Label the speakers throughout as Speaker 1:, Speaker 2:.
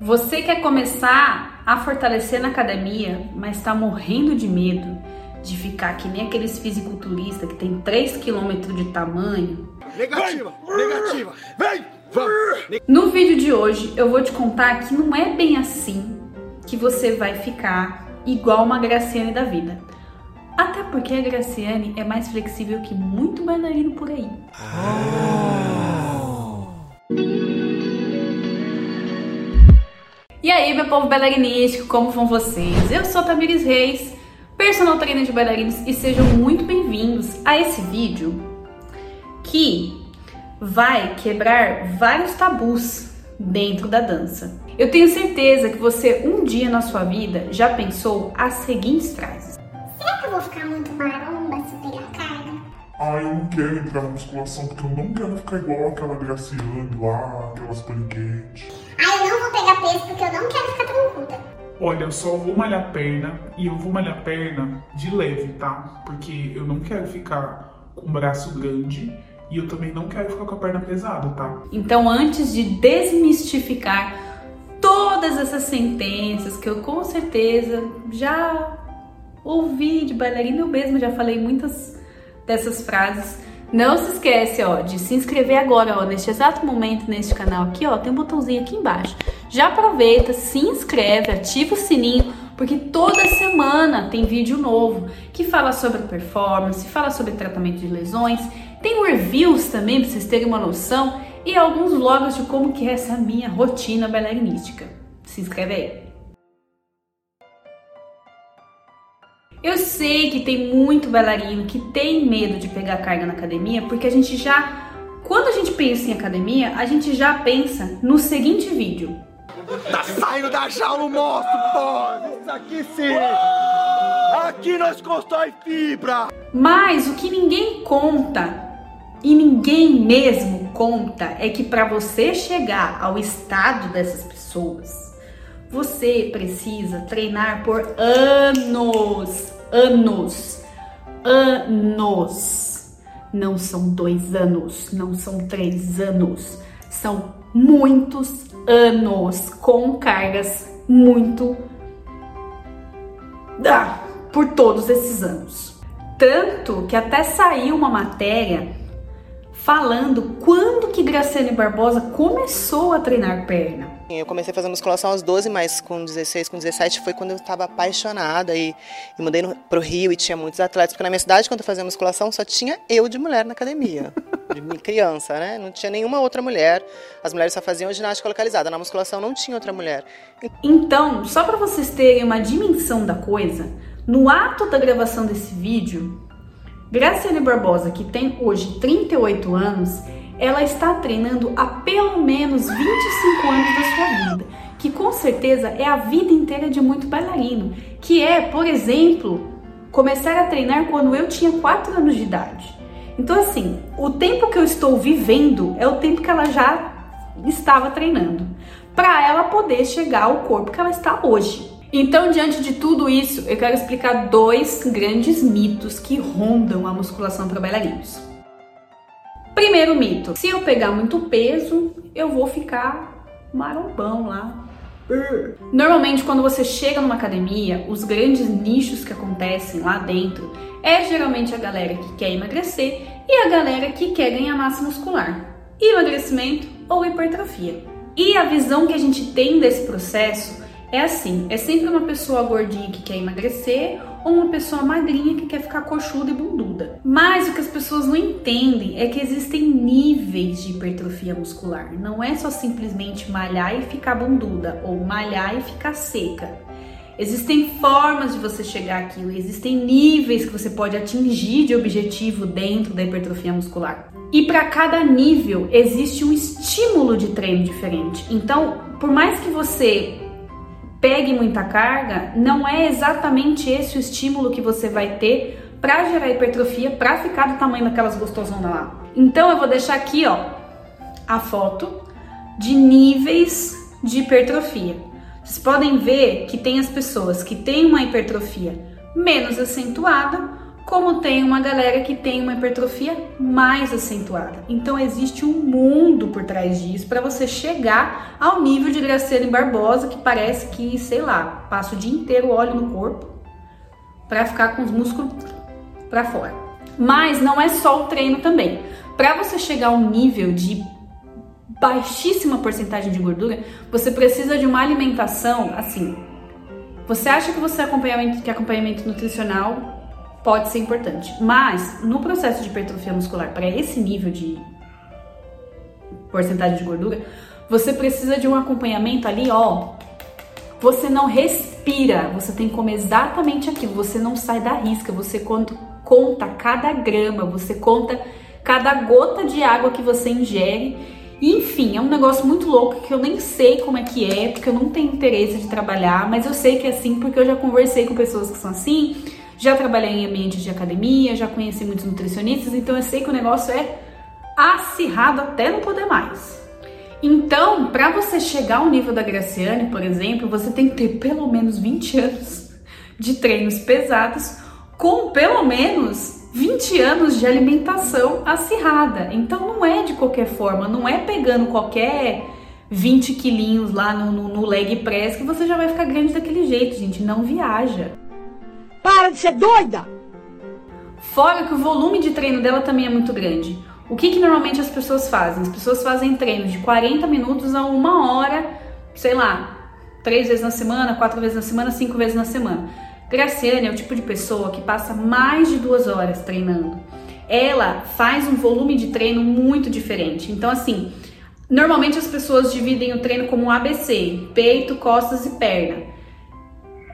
Speaker 1: Você quer começar a fortalecer na academia, mas está morrendo de medo de ficar que nem aqueles fisiculturistas que tem 3 km de tamanho?
Speaker 2: Negativa! Negativa! Vem! Vamos!
Speaker 1: No vídeo de hoje eu vou te contar que não é bem assim que você vai ficar igual uma Graciane da vida. Até porque a Graciane é mais flexível que muito bailarino por aí. E aí, meu povo bailarinístico, como vão vocês? Eu sou Tamires Reis, personal trainer de bailarinos e sejam muito bem-vindos a esse vídeo que vai quebrar vários tabus dentro da dança. Eu tenho certeza que você um dia na sua vida já pensou as seguintes frases:
Speaker 3: Será que eu vou ficar muito maromba se pegar carga?
Speaker 4: Ah, eu não quero entrar na musculação porque eu não quero ficar igual aquela Graciane lá, aquelas paniquete.
Speaker 3: Ah, eu não pegar peso porque eu não quero ficar troncuda.
Speaker 5: Olha, eu só vou malhar perna e eu vou malhar perna de leve, tá? Porque eu não quero ficar com o braço grande e eu também não quero ficar com a perna pesada, tá?
Speaker 1: Então, antes de desmistificar todas essas sentenças que eu com certeza já ouvi de bailarina, eu mesma já falei muitas dessas frases. Não se esquece, ó, de se inscrever agora, ó, neste exato momento neste canal aqui, ó, tem um botãozinho aqui embaixo. Já aproveita, se inscreve, ativa o sininho, porque toda semana tem vídeo novo que fala sobre performance, fala sobre tratamento de lesões, tem reviews também para vocês terem uma noção e alguns vlogs de como que é essa minha rotina bailarinística. Se inscreve aí. Eu sei que tem muito bailarino que tem medo de pegar carga na academia, porque a gente já, quando a gente pensa em academia, a gente já pensa no seguinte vídeo.
Speaker 2: Tá saindo da jaula o monstro, pô! Isso aqui sim! Aqui nós constrói fibra!
Speaker 1: Mas o que ninguém conta e ninguém mesmo conta é que para você chegar ao estado dessas pessoas, você precisa treinar por anos, anos, anos. Não são dois anos, não são três anos, são muitos anos com cargas muito ah, por todos esses anos. Tanto que até saiu uma matéria falando quando que Graciane Barbosa começou a treinar perna.
Speaker 6: Eu comecei a fazer musculação aos 12, mas com 16, com 17 foi quando eu estava apaixonada e, e mudei para o Rio e tinha muitos atletas, porque na minha cidade, quando eu fazia musculação, só tinha eu de mulher na academia, de criança, né? Não tinha nenhuma outra mulher, as mulheres só faziam ginástica localizada, na musculação não tinha outra mulher.
Speaker 1: Então, só para vocês terem uma dimensão da coisa, no ato da gravação desse vídeo, Graciane Barbosa, que tem hoje 38 anos, ela está treinando há pelo menos 25 anos da sua vida, que com certeza é a vida inteira de muito bailarino, que é, por exemplo, começar a treinar quando eu tinha 4 anos de idade. Então assim, o tempo que eu estou vivendo é o tempo que ela já estava treinando, para ela poder chegar ao corpo que ela está hoje. Então, diante de tudo isso, eu quero explicar dois grandes mitos que rondam a musculação para bailarinos. Primeiro mito: se eu pegar muito peso, eu vou ficar marombão lá. Normalmente, quando você chega numa academia, os grandes nichos que acontecem lá dentro é geralmente a galera que quer emagrecer e a galera que quer ganhar massa muscular, emagrecimento ou hipertrofia. E a visão que a gente tem desse processo é assim: é sempre uma pessoa gordinha que quer emagrecer ou uma pessoa magrinha que quer ficar coxuda e bunduda. Mas o que as pessoas não entendem é que existem níveis de hipertrofia muscular. Não é só simplesmente malhar e ficar bunduda ou malhar e ficar seca. Existem formas de você chegar àquilo, existem níveis que você pode atingir de objetivo dentro da hipertrofia muscular. E para cada nível existe um estímulo de treino diferente. Então, por mais que você pegue muita carga, não é exatamente esse o estímulo que você vai ter para gerar hipertrofia, para ficar do tamanho daquelas gostosonas lá. Então eu vou deixar aqui, ó, a foto de níveis de hipertrofia. Vocês podem ver que tem as pessoas que têm uma hipertrofia menos acentuada como tem uma galera que tem uma hipertrofia mais acentuada. Então existe um mundo por trás disso para você chegar ao nível de Graciane Barbosa, que parece que, sei lá, passa o dia inteiro óleo no corpo para ficar com os músculos para fora. Mas não é só o treino também. Para você chegar a um nível de baixíssima porcentagem de gordura, você precisa de uma alimentação assim. Você acha que você acompanhamento que acompanhamento nutricional pode ser importante. Mas no processo de hipertrofia muscular, para esse nível de porcentagem de gordura, você precisa de um acompanhamento ali, ó. Você não respira, você tem que comer exatamente aquilo, você não sai da risca, você conta, conta cada grama, você conta cada gota de água que você ingere. Enfim, é um negócio muito louco que eu nem sei como é que é, porque eu não tenho interesse de trabalhar, mas eu sei que é assim porque eu já conversei com pessoas que são assim já trabalhei em ambientes de academia, já conheci muitos nutricionistas, então eu sei que o negócio é acirrado até não poder mais. Então, para você chegar ao nível da Graciane, por exemplo, você tem que ter pelo menos 20 anos de treinos pesados com pelo menos 20 anos de alimentação acirrada. Então não é de qualquer forma, não é pegando qualquer 20 quilinhos lá no, no, no leg press que você já vai ficar grande daquele jeito, gente. Não viaja.
Speaker 7: Para de ser doida!
Speaker 1: Fora que o volume de treino dela também é muito grande. O que, que normalmente as pessoas fazem? As pessoas fazem treinos de 40 minutos a uma hora, sei lá, três vezes na semana, quatro vezes na semana, cinco vezes na semana. Graciane é o tipo de pessoa que passa mais de duas horas treinando. Ela faz um volume de treino muito diferente. Então, assim, normalmente as pessoas dividem o treino como um ABC: peito, costas e perna.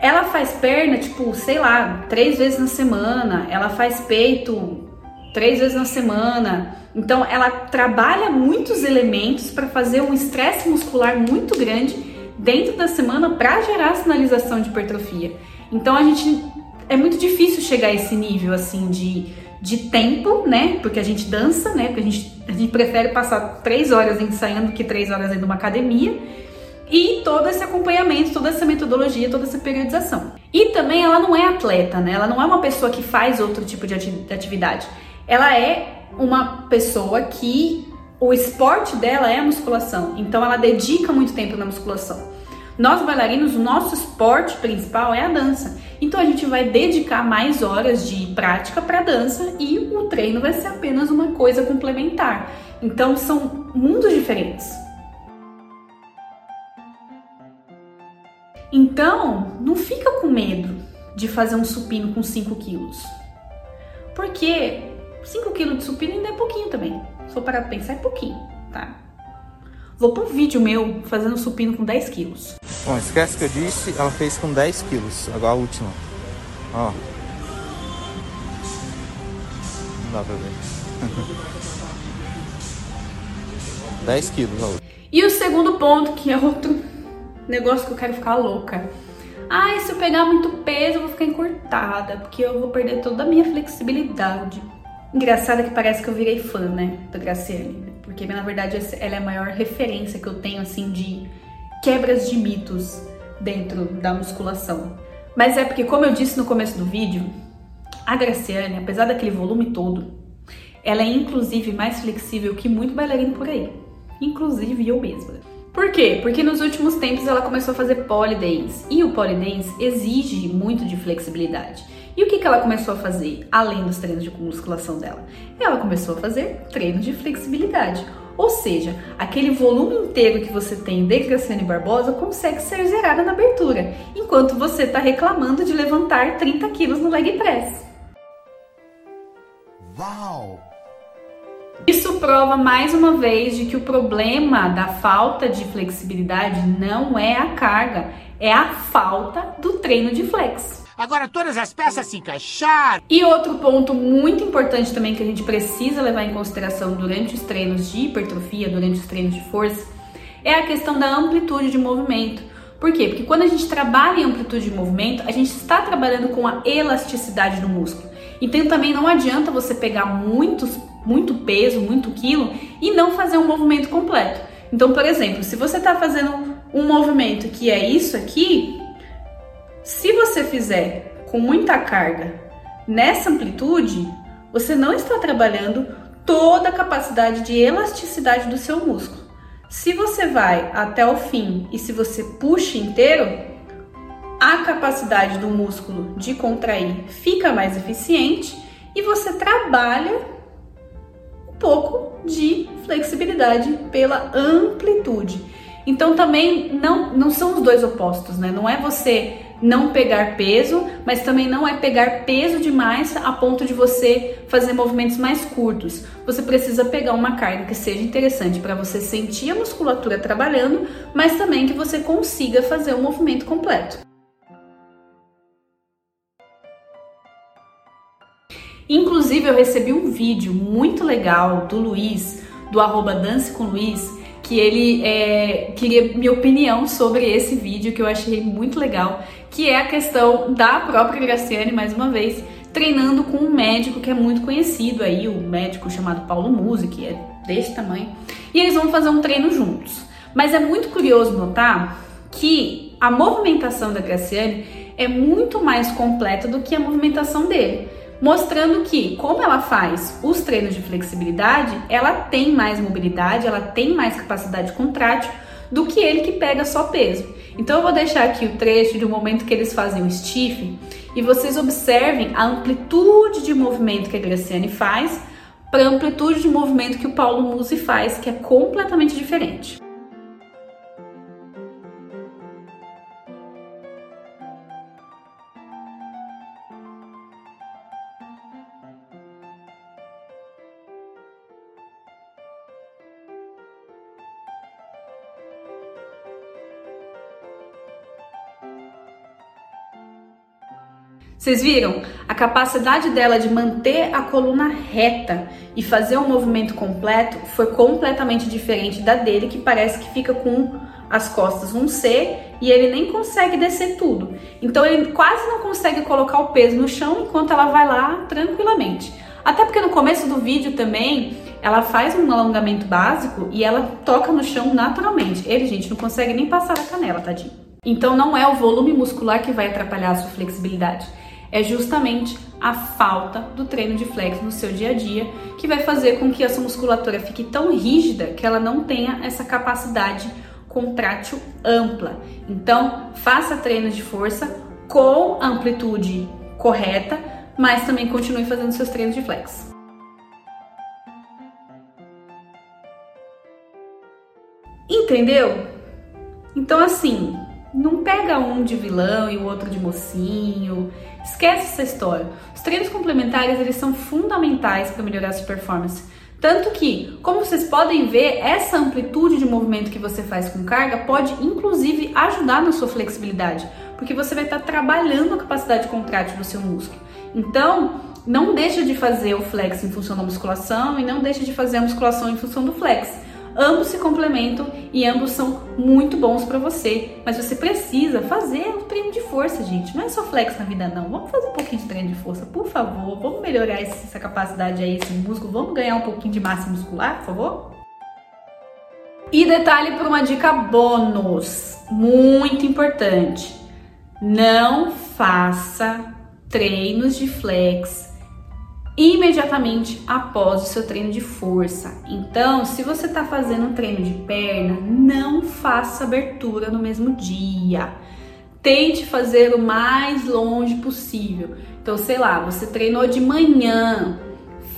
Speaker 1: Ela faz perna, tipo, sei lá, três vezes na semana. Ela faz peito três vezes na semana. Então, ela trabalha muitos elementos para fazer um estresse muscular muito grande dentro da semana para gerar sinalização de hipertrofia. Então, a gente é muito difícil chegar a esse nível assim de, de tempo, né? Porque a gente dança, né? Porque a gente, a gente prefere passar três horas ensaiando que três horas de uma academia e todo esse acompanhamento, toda essa metodologia, toda essa periodização. E também ela não é atleta, né? Ela não é uma pessoa que faz outro tipo de atividade. Ela é uma pessoa que o esporte dela é a musculação, então ela dedica muito tempo na musculação. Nós bailarinos, o nosso esporte principal é a dança. Então a gente vai dedicar mais horas de prática para dança e o treino vai ser apenas uma coisa complementar. Então são mundos diferentes. Então, não fica com medo de fazer um supino com 5 quilos. Porque 5 quilos de supino ainda é pouquinho também. Parar pra pensar, é pouquinho, tá? Vou pôr um vídeo meu fazendo supino com 10 quilos.
Speaker 8: Bom, esquece que eu disse, ela fez com 10 quilos. Agora a última. Ó. Não dá pra ver. 10 quilos a.
Speaker 1: E o segundo ponto, que é outro negócio que eu quero ficar louca. Ai, se eu pegar muito peso, eu vou ficar encurtada, porque eu vou perder toda a minha flexibilidade. Engraçado que parece que eu virei fã, né, da Graciane. Porque, na verdade, ela é a maior referência que eu tenho, assim, de quebras de mitos dentro da musculação. Mas é porque, como eu disse no começo do vídeo, a Graciane, apesar daquele volume todo, ela é inclusive mais flexível que muito bailarino por aí. Inclusive eu mesma. Por quê? Porque nos últimos tempos ela começou a fazer polydance e o polydance exige muito de flexibilidade. E o que, que ela começou a fazer além dos treinos de musculação dela? Ela começou a fazer treinos de flexibilidade. Ou seja, aquele volume inteiro que você tem de Graciane Barbosa consegue ser zerado na abertura, enquanto você está reclamando de levantar 30 quilos no leg press.
Speaker 2: Uau!
Speaker 1: Isso prova mais uma vez de que o problema da falta de flexibilidade não é a carga, é a falta do treino de flex.
Speaker 7: Agora todas as peças se encaixaram.
Speaker 1: E outro ponto muito importante também que a gente precisa levar em consideração durante os treinos de hipertrofia, durante os treinos de força, é a questão da amplitude de movimento. Por quê? Porque quando a gente trabalha em amplitude de movimento, a gente está trabalhando com a elasticidade do músculo. Então também não adianta você pegar muito peso, muito quilo e não fazer um movimento completo. Então, por exemplo, se você está fazendo um movimento que é isso aqui, se você fizer com muita carga nessa amplitude, você não está trabalhando toda a capacidade de elasticidade do seu músculo. Se você vai até o fim e se você puxa inteiro, a capacidade do músculo de contrair fica mais eficiente e você trabalha um pouco de flexibilidade pela amplitude. Então também não, não são os dois opostos, né? Não é você não pegar peso, mas também não é pegar peso demais a ponto de você fazer movimentos mais curtos. Você precisa pegar uma carga que seja interessante para você sentir a musculatura trabalhando, mas também que você consiga fazer o movimento completo. Inclusive, eu recebi um vídeo muito legal do Luiz, do arroba Dance com Luiz, que ele é, queria minha opinião sobre esse vídeo que eu achei muito legal, que é a questão da própria Graciane, mais uma vez, treinando com um médico que é muito conhecido aí, o médico chamado Paulo Musi, que é desse tamanho, e eles vão fazer um treino juntos. Mas é muito curioso notar que a movimentação da Graciane é muito mais completa do que a movimentação dele mostrando que, como ela faz os treinos de flexibilidade, ela tem mais mobilidade, ela tem mais capacidade contrátil do que ele que pega só peso. Então eu vou deixar aqui o trecho de um momento que eles fazem o stiff e vocês observem a amplitude de movimento que a Graciane faz para a amplitude de movimento que o Paulo Musi faz, que é completamente diferente. Vocês viram? A capacidade dela de manter a coluna reta e fazer o movimento completo foi completamente diferente da dele, que parece que fica com as costas um C e ele nem consegue descer tudo. Então ele quase não consegue colocar o peso no chão enquanto ela vai lá tranquilamente. Até porque no começo do vídeo também ela faz um alongamento básico e ela toca no chão naturalmente. Ele, gente, não consegue nem passar a canela, tadinho. Então não é o volume muscular que vai atrapalhar a sua flexibilidade é justamente a falta do treino de flex no seu dia a dia, que vai fazer com que a sua musculatura fique tão rígida que ela não tenha essa capacidade contrátil ampla. Então, faça treinos de força com amplitude correta, mas também continue fazendo seus treinos de flex. Entendeu? Então, assim, não pega um de vilão e o outro de mocinho. Esquece essa história. Os treinos complementares eles são fundamentais para melhorar a sua performance. Tanto que, como vocês podem ver, essa amplitude de movimento que você faz com carga pode inclusive ajudar na sua flexibilidade, porque você vai estar trabalhando a capacidade contrátil do seu músculo. Então, não deixa de fazer o flex em função da musculação e não deixa de fazer a musculação em função do flex. Ambos se complementam e ambos são muito bons para você, mas você precisa fazer o treino de força, gente. Não é só flex na vida, não. Vamos fazer um pouquinho de treino de força, por favor. Vamos melhorar essa capacidade aí, esse músculo. Vamos ganhar um pouquinho de massa muscular, por favor? E detalhe para uma dica bônus, muito importante. Não faça treinos de flex imediatamente após o seu treino de força. Então, se você está fazendo um treino de perna, não faça abertura no mesmo dia. Tente fazer o mais longe possível. Então, sei lá, você treinou de manhã,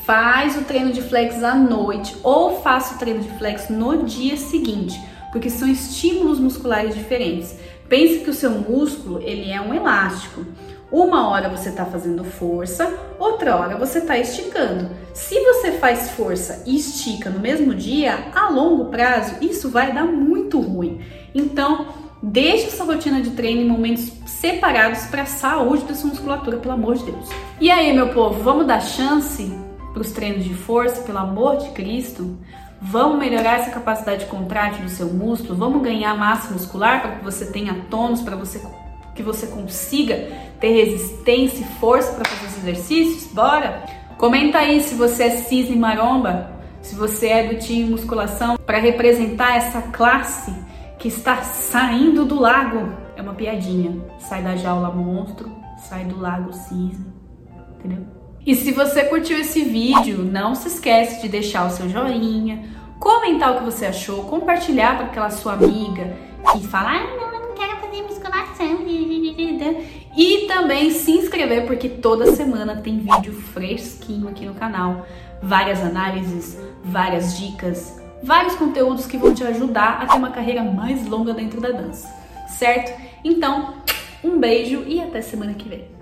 Speaker 1: faz o treino de flex à noite ou faça o treino de flex no dia seguinte, porque são estímulos musculares diferentes. Pense que o seu músculo ele é um elástico. Uma hora você está fazendo força, outra hora você está esticando. Se você faz força e estica no mesmo dia, a longo prazo isso vai dar muito ruim. Então, deixe essa rotina de treino em momentos separados para a saúde da sua musculatura, pelo amor de Deus. E aí, meu povo, vamos dar chance para os treinos de força, pelo amor de Cristo? Vamos melhorar essa capacidade contrátil do seu músculo? Vamos ganhar massa muscular para que você tenha tônus, para você que você consiga ter resistência e força para fazer os exercícios? Bora? Comenta aí se você é cisne maromba, se você é do time musculação, para representar essa classe que está saindo do lago. É uma piadinha. Sai da jaula monstro, sai do lago cisne. entendeu? E se você curtiu esse vídeo, não se esquece de deixar o seu joinha, comentar o que você achou, compartilhar para aquela sua amiga que fala, ai não, eu não quero fazer musculação. E também se inscrever, porque toda semana tem vídeo fresquinho aqui no canal. Várias análises, várias dicas, vários conteúdos que vão te ajudar a ter uma carreira mais longa dentro da dança, certo? Então, um beijo e até semana que vem.